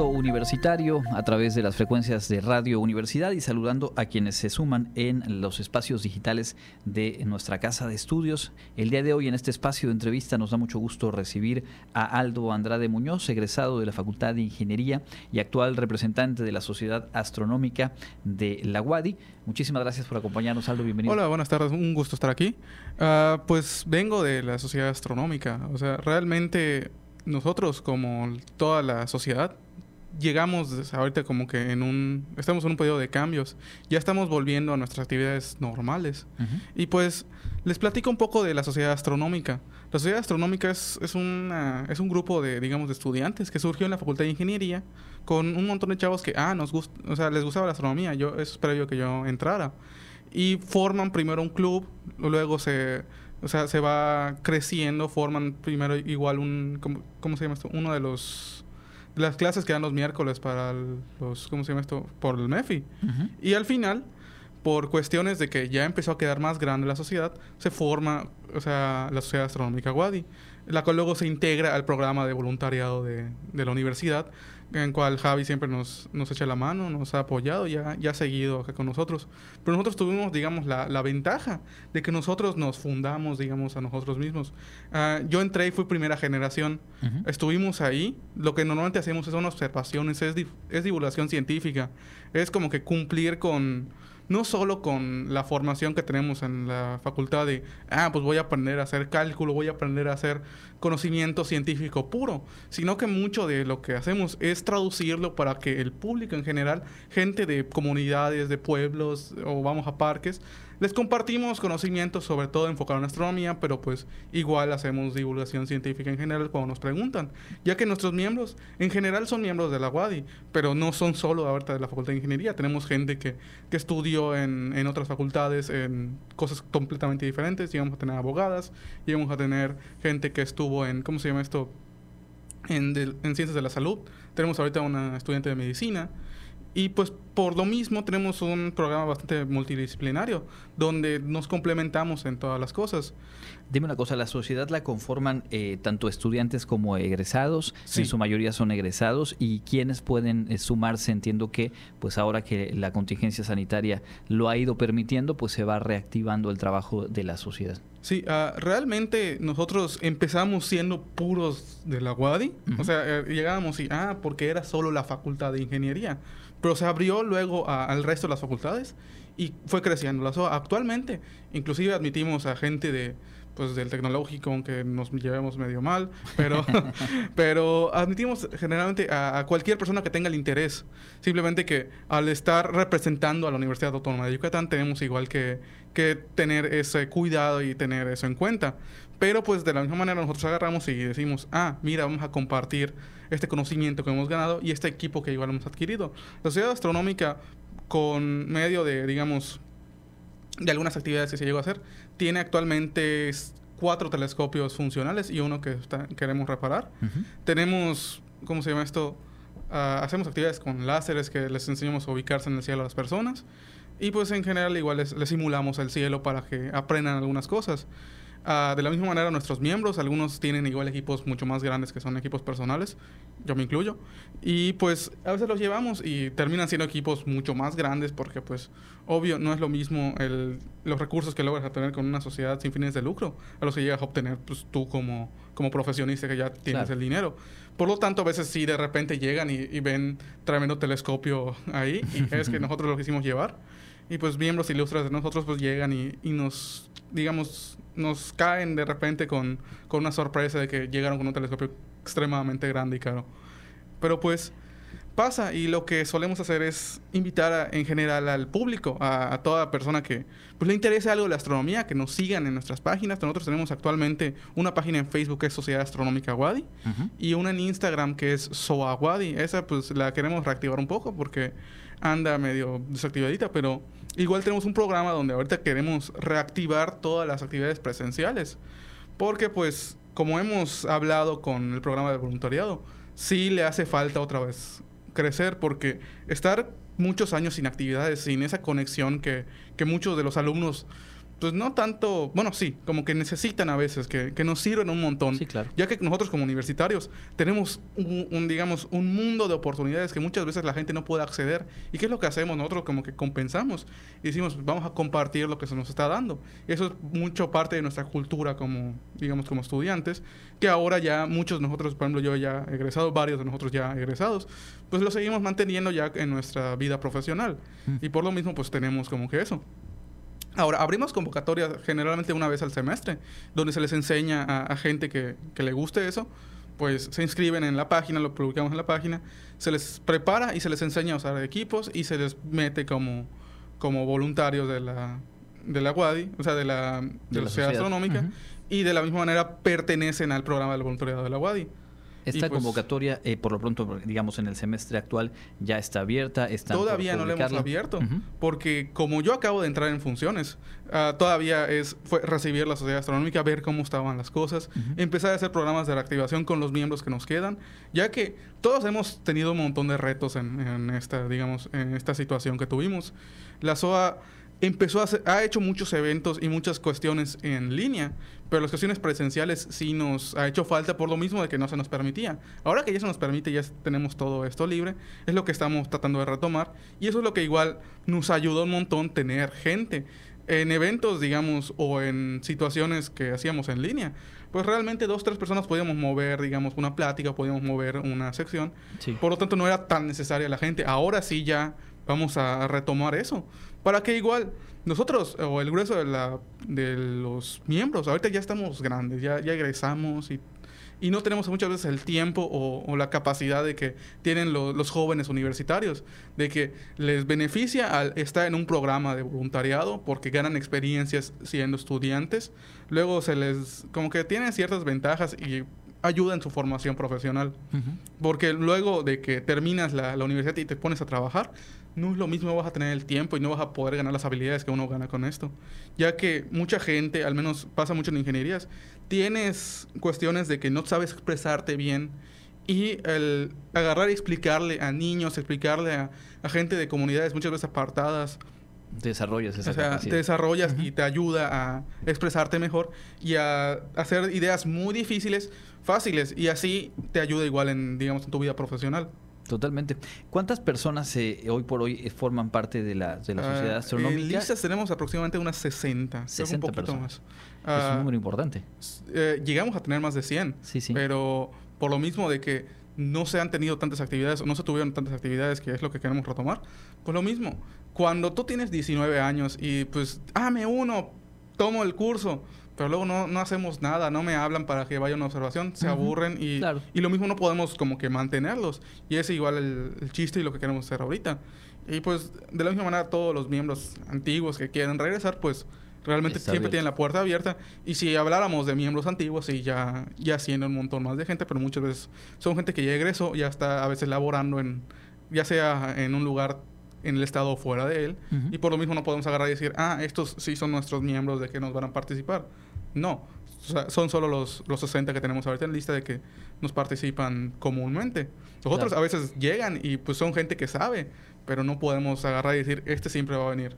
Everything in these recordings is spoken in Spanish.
Universitario a través de las frecuencias de Radio Universidad y saludando a quienes se suman en los espacios digitales de nuestra casa de estudios. El día de hoy en este espacio de entrevista nos da mucho gusto recibir a Aldo Andrade Muñoz, egresado de la Facultad de Ingeniería y actual representante de la Sociedad Astronómica de la UADI. Muchísimas gracias por acompañarnos, Aldo. Bienvenido. Hola, buenas tardes. Un gusto estar aquí. Uh, pues vengo de la Sociedad Astronómica. O sea, realmente nosotros, como toda la sociedad, llegamos ahorita como que en un... Estamos en un periodo de cambios. Ya estamos volviendo a nuestras actividades normales. Y pues les platico un poco de la sociedad astronómica. La sociedad astronómica es, es, una, es un grupo de, digamos, de estudiantes que surgió en la Facultad de Ingeniería con un montón de chavos que, ah, nos gusta, o sea, les gustaba la astronomía. Yo, eso es previo que yo entrara. Y forman primero un club, luego se o sea, se va creciendo, forman primero igual un, ¿cómo, se llama esto? Uno de los, las clases que dan los miércoles para los, ¿cómo se llama esto? Por el MEFI. Y al final, por cuestiones de que ya empezó a quedar más grande la sociedad, se forma, o sea, la Sociedad Astronómica Wadi, la cual luego se integra al programa de voluntariado de, de la universidad, en cual Javi siempre nos, nos echa la mano, nos ha apoyado y ha, ha seguido acá con nosotros. Pero nosotros tuvimos, digamos, la, la ventaja de que nosotros nos fundamos, digamos, a nosotros mismos. Ah, yo entré y fui primera generación. Estuvimos ahí. Lo que normalmente hacemos son observaciones, es, es divulgación científica. Es como que cumplir con no solo con la formación que tenemos en la facultad de, ah, pues voy a aprender a hacer cálculo, voy a aprender a hacer conocimiento científico puro, sino que mucho de lo que hacemos es traducirlo para que el público en general, gente de comunidades, de pueblos o vamos a parques, les compartimos conocimientos sobre todo enfocado en astronomía, pero pues igual hacemos divulgación científica en general cuando nos preguntan, ya que nuestros miembros en general son miembros de la UADI, pero no son solo ahorita de la Facultad de Ingeniería, tenemos gente que, que estudió en, en otras facultades, en cosas completamente diferentes, íbamos a tener abogadas, íbamos a tener gente que estuvo en, ¿cómo se llama esto? En ciencias de la salud, tenemos ahorita una estudiante de medicina, y pues por lo mismo tenemos un programa bastante multidisciplinario, donde nos complementamos en todas las cosas. Dime una cosa, ¿la sociedad la conforman eh, tanto estudiantes como egresados? En su mayoría son egresados. ¿Y quiénes pueden eh, sumarse? Entiendo que pues ahora que la contingencia sanitaria lo ha ido permitiendo, pues se va reactivando el trabajo de la sociedad. Sí, uh, realmente nosotros empezamos siendo puros de la UADI. O sea, eh, llegábamos y, ah, porque era solo la facultad de ingeniería pero se abrió luego al resto de las facultades y fue creciendo. Actualmente, inclusive admitimos a gente de pues del tecnológico, aunque nos llevemos medio mal, pero, pero admitimos generalmente a, cualquier persona que tenga el interés. Simplemente que al estar representando a la Universidad Autónoma de Yucatán tenemos igual que, que tener ese cuidado y tener eso en cuenta. Pero pues de la misma manera nosotros agarramos y decimos, ah, mira, vamos a compartir este conocimiento que hemos ganado y este equipo que igual hemos adquirido. La Sociedad Astronómica, con medio de, digamos, de algunas actividades que se llegó a hacer, tiene actualmente cuatro telescopios funcionales y uno que queremos reparar. Tenemos, ¿cómo se llama esto? Ah, hacemos actividades con láseres que les enseñamos a ubicarse en el cielo a las personas. Y pues en general igual les simulamos el cielo para que aprendan algunas cosas. Ah, de la misma manera, nuestros miembros, algunos tienen igual equipos mucho más grandes que son equipos personales, yo me incluyo, y pues a veces los llevamos y terminan siendo equipos mucho más grandes porque pues obvio no es lo mismo el, los recursos que logras obtener con una sociedad sin fines de lucro a los que llegas a obtener pues, tú como, como profesionista que ya tienes el dinero. Por lo tanto, a veces sí de repente llegan y, y ven tremendo telescopio ahí y es que nosotros lo quisimos llevar. Y pues miembros ilustres de nosotros pues llegan y, y nos, digamos, nos caen de repente con, con una sorpresa de que llegaron con un telescopio extremadamente grande y caro. Pero pues pasa y lo que solemos hacer es invitar en general al público, a, toda persona que pues, le interese algo de la astronomía, que nos sigan en nuestras páginas. Nosotros tenemos actualmente una página en Facebook que es Sociedad Astronómica Wadi y una en Instagram que es SOA Wadi. Esa pues la queremos reactivar un poco porque anda medio desactivadita, pero igual tenemos un programa donde ahorita queremos reactivar todas las actividades presenciales. Porque pues como hemos hablado con el programa de voluntariado, sí le hace falta otra vez crecer porque estar muchos años sin actividades, sin esa conexión que, que muchos de los alumnos pues no tanto, bueno, sí, como que necesitan a veces, que, que nos sirven un montón. Sí, claro. Ya que nosotros como universitarios tenemos un, un, digamos, un mundo de oportunidades que muchas veces la gente no puede acceder. ¿Y qué es lo que hacemos? Nosotros como que compensamos y decimos, vamos a compartir lo que se nos está dando. Eso es mucho parte de nuestra cultura como, digamos, como estudiantes, que ahora ya muchos de nosotros, por ejemplo, yo ya he egresado, varios de nosotros ya egresados, pues lo seguimos manteniendo ya en nuestra vida profesional. Mm. Y por lo mismo, pues tenemos como que eso. Ahora, abrimos convocatorias generalmente una vez al semestre, donde se les enseña a, a gente que, que, le guste eso, pues se inscriben en la página, lo publicamos en la página, se les prepara y se les enseña a usar equipos y se les mete como, como voluntarios de la, de la WADI, o sea, de la, de De la Sociedad. Astronómica, y de la misma manera pertenecen al programa del voluntariado de la WADI. Esta pues, convocatoria, eh, por lo pronto, digamos, en el semestre actual ya está abierta. Todavía no la hemos abierto, porque como yo acabo de entrar en funciones, ah, todavía es fue recibir la sociedad astronómica, ver cómo estaban las cosas, empezar a hacer programas de reactivación con los miembros que nos quedan, ya que todos hemos tenido un montón de retos en, en esta, digamos, en esta situación que tuvimos. La SOA empezó a hacer, ha hecho muchos eventos y muchas cuestiones en línea, pero las cuestiones presenciales sí nos ha hecho falta por lo mismo de que no se nos permitía. Ahora que ya se nos permite, ya tenemos todo esto libre, es lo que estamos tratando de retomar y eso es lo que igual nos ayudó un montón tener gente en eventos, digamos, o en situaciones que hacíamos en línea. Pues realmente dos, tres personas podíamos mover, digamos, una plática, podíamos mover una sección. Sí. Por lo tanto, no era tan necesaria la gente. Ahora sí ya vamos a retomar eso. Para que igual nosotros, o el grueso de, la, de los miembros, ahorita ya estamos grandes, ya, ya egresamos y, y no tenemos muchas veces el tiempo o, o la capacidad de que tienen lo- los jóvenes universitarios, de que les beneficia al estar en un programa de voluntariado porque ganan experiencias siendo estudiantes, luego se les, como que tienen ciertas ventajas y ayuda en su formación profesional. Porque luego de que terminas la, la universidad y te pones a trabajar, no es lo mismo, vas a tener el tiempo y no vas a poder ganar las habilidades que uno gana con esto. Ya que mucha gente, al menos pasa mucho en ingenierías, tienes cuestiones de que no sabes expresarte bien y el agarrar y explicarle a niños, explicarle a, a gente de comunidades muchas veces apartadas, Desarrollas esa o sea, capacidad. te desarrollas y te ayuda a expresarte mejor y a hacer ideas muy difíciles, fáciles, y así te ayuda igual en, digamos, en tu vida profesional. Totalmente. ¿Cuántas personas eh, hoy por hoy eh, forman parte de la, de la Ah, sociedad astronómica? En listas tenemos aproximadamente unas 60, creo que 60 un poquito personas. más. es Ah, un número importante. eh, llegamos a tener más de 100, Sí, sí. pero por lo mismo de que no se han tenido tantas actividades o no se tuvieron tantas actividades, que es lo que queremos retomar, pues lo mismo. Cuando tú tienes 19 años y pues, ah, me uno, tomo el curso, pero luego no, no hacemos nada, no me hablan para que vaya a una observación, se aburren y, claro. y lo mismo no podemos como que mantenerlos. Y es igual el, el chiste y lo que queremos hacer ahorita. Y pues de la misma manera todos los miembros antiguos que quieren regresar, pues realmente Está siempre abierto. tienen la puerta abierta. Y si habláramos de miembros antiguos, sí, ya, ya siendo un montón más de gente, pero muchas veces son gente que ya egresó, ya está a veces laborando en, ya sea en un lugar en el estado o fuera de él. Ujú. Y por lo mismo no podemos agarrar y decir, ah, estos sí son nuestros miembros de que nos van a participar. No, o sea, son solo los, los 60 que tenemos ahorita en lista de que nos participan comúnmente. Los otros Claro. a veces llegan y pues son gente que sabe, pero no podemos agarrar y decir, este siempre va a venir.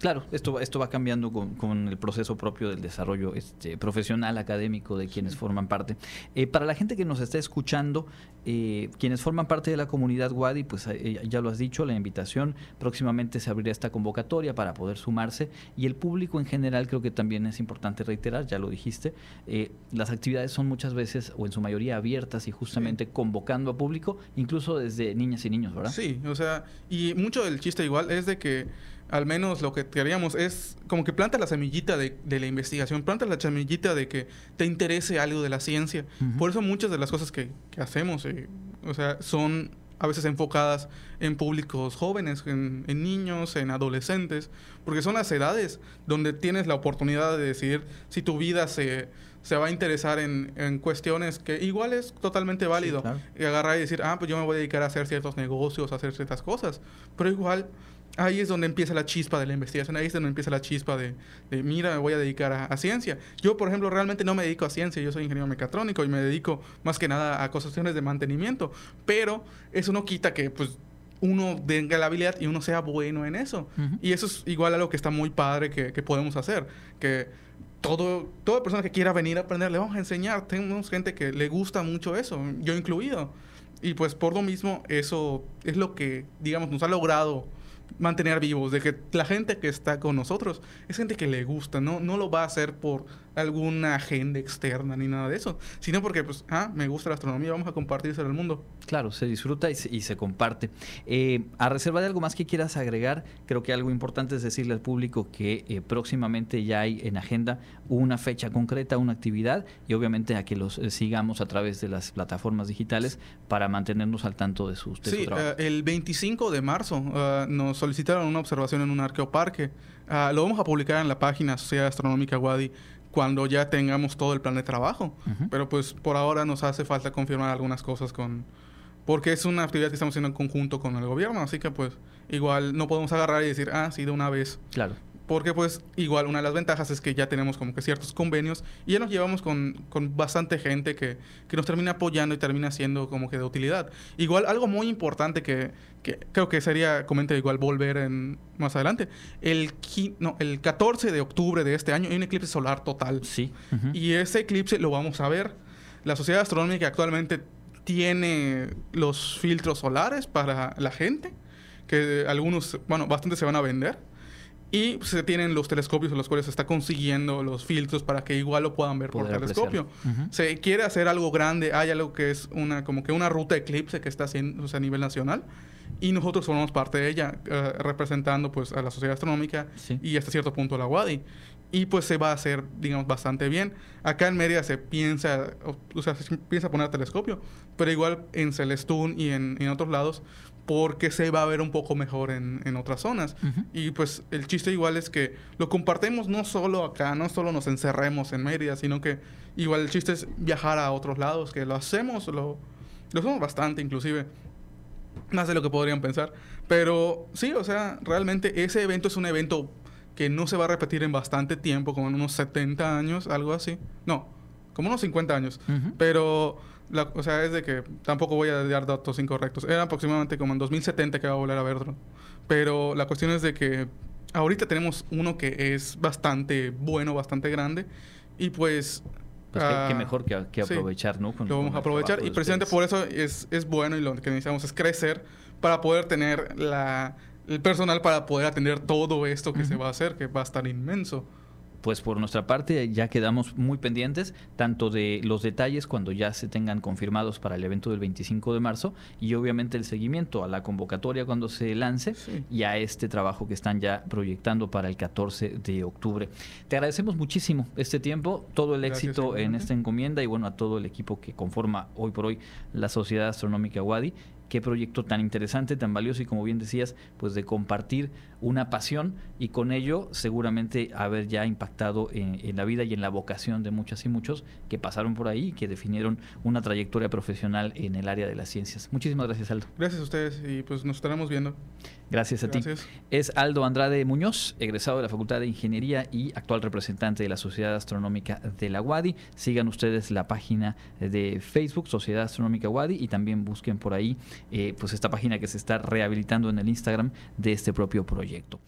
Claro, esto, va- esto va cambiando con, con el proceso propio del desarrollo este, profesional, académico de quienes forman parte. Eh, para la gente que nos está escuchando, eh, quienes forman parte de la comunidad WADI, pues eh, ya lo has dicho, la invitación, próximamente se abrirá esta convocatoria para poder sumarse y el público en general creo que también es importante reiterar, ya lo dijiste, eh, las actividades son muchas veces o en su mayoría abiertas y justamente convocando a público, incluso desde niñas y niños, ¿verdad? Sí, o sea, y mucho del chiste igual es de que al menos lo que queríamos es como que planta la semillita de, de la investigación, planta la semillita de que te interese algo de la ciencia. Ujú. Por eso muchas de las cosas que, que hacemos, eh, o sea, son a veces enfocadas en públicos jóvenes, en, en niños, en adolescentes, porque son las edades donde tienes la oportunidad de decidir si tu vida se, se va a interesar en, en cuestiones que igual es totalmente válido. claro. Y agarrar y decir, ah, pues yo me voy a dedicar a hacer ciertos negocios, a hacer ciertas cosas. Pero igual, ahí es donde empieza la chispa de la investigación, ahí es donde empieza la chispa de, de, mira, me voy a dedicar a, a ciencia. Yo, por ejemplo, realmente no me dedico a ciencia, yo soy ingeniero mecatrónico y me dedico más que nada a cuestiones de mantenimiento. Pero eso no quita que, pues, uno tenga la habilidad y uno sea bueno en eso. Y eso es igual a lo que está muy padre que, que podemos hacer. Que todo, toda persona que quiera venir a aprender, le vamos a enseñar. Tenemos gente que le gusta mucho eso, yo incluido. Y pues por lo mismo, eso es lo que, digamos, nos ha logrado mantener vivos, de que la gente que está con nosotros es gente que le gusta, no, no lo va a hacer por alguna agenda externa ni nada de eso, sino porque, pues, ah, me gusta la astronomía, vamos a compartirse al mundo. Claro, se disfruta y se, comparte. Eh, a reserva de algo más que quieras agregar, creo que algo importante es decirle al público que eh, próximamente ya hay en agenda una fecha concreta, una actividad y obviamente a que los eh, sigamos a través de las plataformas digitales para mantenernos al tanto de sus de sí, el 25 de marzo nos solicitaron una observación en un arqueoparque. Ah, lo vamos a publicar en la página Sociedad Astronómica Wadi cuando ya tengamos todo el plan de trabajo. Pero pues por ahora nos hace falta confirmar algunas cosas con... Porque es una actividad que estamos haciendo en conjunto con el gobierno, así que pues igual no podemos agarrar y decir, ah, sí, de una vez. Claro. Porque pues igual una de las ventajas es que ya tenemos como que ciertos convenios y ya nos llevamos con, con bastante gente que, que, nos termina apoyando y termina siendo como que de utilidad. Igual algo muy importante que, que creo que sería, comenta igual volver en más adelante, el, no, el 14 de octubre de este año hay un eclipse solar total. Sí. Y ese eclipse lo vamos a ver. La Sociedad Astronómica actualmente tiene los filtros solares para la gente, que algunos, bueno, bastante se van a vender. Y se tienen los telescopios en los cuales se está consiguiendo los filtros para que igual lo puedan ver por telescopio. Se quiere hacer algo grande, hay algo que es una como que una ruta eclipse que está haciendo a nivel nacional y nosotros formamos parte de ella eh, representando pues a la sociedad astronómica y hasta cierto punto la WADI y pues se va a hacer digamos bastante bien. Acá en Mérida se piensa o, sea se piensa poner telescopio pero igual en Celestún y en, en otros lados porque se va a ver un poco mejor en, en otras zonas. Y pues el chiste igual es que lo compartimos no solo acá, no solo nos encerremos en Mérida, sino que igual el chiste es viajar a otros lados, que lo hacemos, lo, lo hacemos bastante inclusive. Más de lo que podrían pensar. Pero sí, o sea, realmente ese evento es un evento que no se va a repetir en bastante tiempo, como en unos 70 años, algo así. No, como unos 50 años. Pero o sea, es de que tampoco voy a dar datos incorrectos. Era aproximadamente como en 2070 que va a volver a verlo. Pero la cuestión es de que ahorita tenemos uno que es bastante bueno, bastante grande. Y pues... Pues qué, ah, mejor que, aprovechar, ¿no? lo vamos a aprovechar. Y precisamente por eso es, es bueno y lo que necesitamos es crecer para poder tener la, el personal para poder atender todo esto que se va a hacer, que va a estar inmenso pues por nuestra parte ya quedamos muy pendientes tanto de los detalles cuando ya se tengan confirmados para el evento del 25 de marzo y obviamente el seguimiento a la convocatoria cuando se lance y a este trabajo que están ya proyectando para el 14 de octubre. Te agradecemos muchísimo este tiempo, todo el éxito en esta encomienda y bueno a todo el equipo que conforma hoy por hoy la Sociedad Astronómica Wadi qué proyecto tan interesante, tan valioso y como bien decías, pues de compartir una pasión y con ello seguramente haber ya impactado en, la vida y en la vocación de muchas y muchos que pasaron por ahí y que definieron una trayectoria profesional en el área de las ciencias. Muchísimas gracias, Aldo. Gracias a ustedes y pues nos estaremos viendo. Gracias a ti. Es Aldo Andrade Muñoz, egresado de la Facultad de Ingeniería y actual representante de la Sociedad Astronómica de la UADI. Sigan ustedes la página de Facebook, Sociedad Astronómica UADI, y también busquen por ahí eh, pues esta página que se está rehabilitando en el Instagram de este propio proyecto.